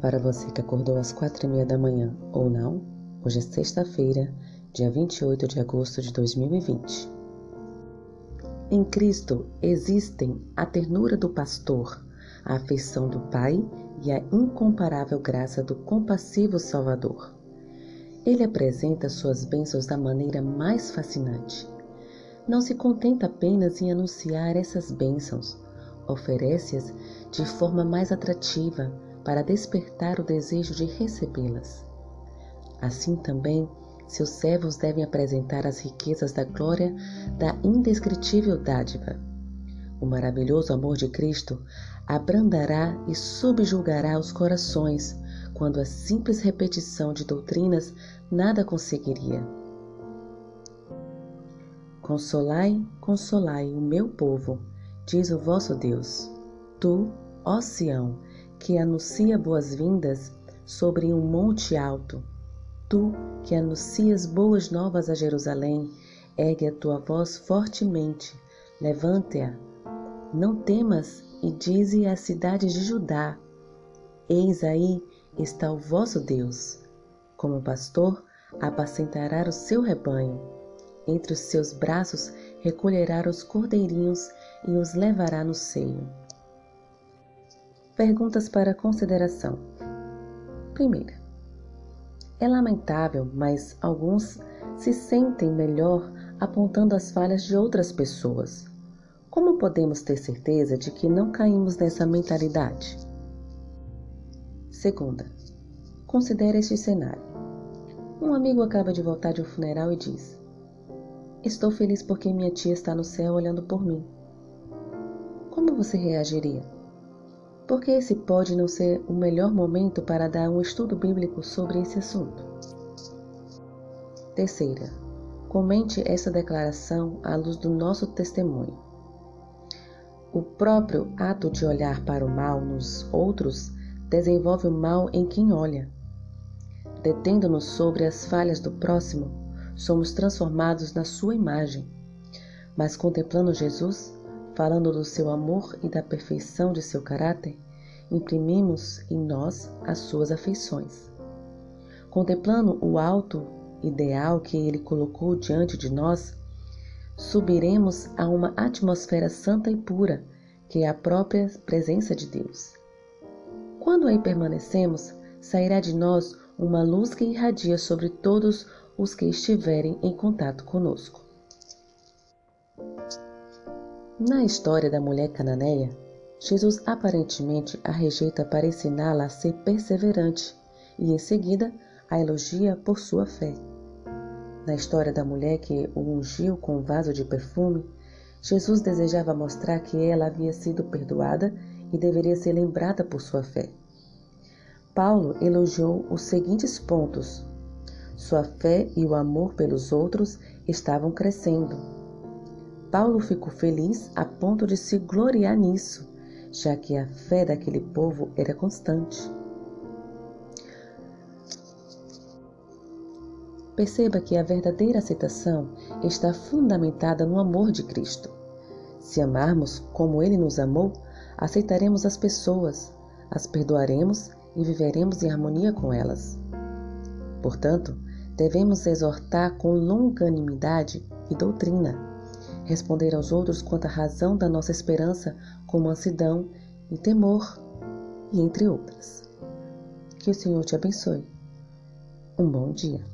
Para você que acordou às quatro e meia da manhã ou não. Hoje é sexta-feira, dia 28 de agosto de 2020. Em Cristo existem a ternura do pastor, a afeição do Pai e a incomparável graça do compassivo Salvador. Ele apresenta suas bênçãos da maneira mais fascinante. Não se contenta apenas em anunciar essas bênçãos, oferece-as de forma mais atrativa para despertar o desejo de recebê-las. Assim também, seus servos devem apresentar as riquezas da glória da indescritível dádiva. O maravilhoso amor de Cristo abrandará e subjugará os corações, quando a simples repetição de doutrinas nada conseguiria. Consolai, consolai o meu povo, diz o vosso Deus. Tu, ó Sião, que anuncia boas-vindas sobre um monte alto. Tu, que anuncias boas novas a Jerusalém, ergue a tua voz fortemente, levante-a. Não temas e dize às cidades de Judá: Eis aí está o vosso Deus. Como pastor, apacentará o seu rebanho. Entre os seus braços recolherá os cordeirinhos e os levará no seio. Perguntas para consideração. Primeira. É lamentável, mas alguns se sentem melhor apontando as falhas de outras pessoas. Como podemos ter certeza de que não caímos nessa mentalidade? Segunda. Considere este cenário. Um amigo acaba de voltar de um funeral e diz: Estou feliz porque minha tia está no céu olhando por mim. Como você reagiria? Porque esse pode não ser o melhor momento para dar um estudo bíblico sobre esse assunto. Terceira, comente essa declaração à luz do nosso testemunho. O próprio ato de olhar para o mal nos outros desenvolve o mal em quem olha. Detendo-nos sobre as falhas do próximo, somos transformados na sua imagem. Mas contemplando Jesus, falando do seu amor e da perfeição de seu caráter, imprimimos em nós as suas afeições. Contemplando o alto ideal que ele colocou diante de nós, subiremos a uma atmosfera santa e pura, que é a própria presença de Deus. Quando aí permanecemos, sairá de nós uma luz que irradia sobre todos os que estiverem em contato conosco. Na história da mulher cananeia, Jesus aparentemente a rejeita para ensiná-la a ser perseverante e, em seguida, a elogia por sua fé. Na história da mulher que o ungiu com um vaso de perfume, Jesus desejava mostrar que ela havia sido perdoada e deveria ser lembrada por sua fé. Paulo elogiou os seguintes pontos: sua fé e o amor pelos outros estavam crescendo. Paulo ficou feliz a ponto de se gloriar nisso já que a fé daquele povo era constante. Perceba que a verdadeira aceitação está fundamentada no amor de Cristo. Se amarmos como Ele nos amou, aceitaremos as pessoas, as perdoaremos e viveremos em harmonia com elas. Portanto, devemos exortar com longanimidade e doutrina responder aos outros quanto à razão da nossa esperança com mansidão e temor, e entre outras. Que o Senhor te abençoe. Um bom dia.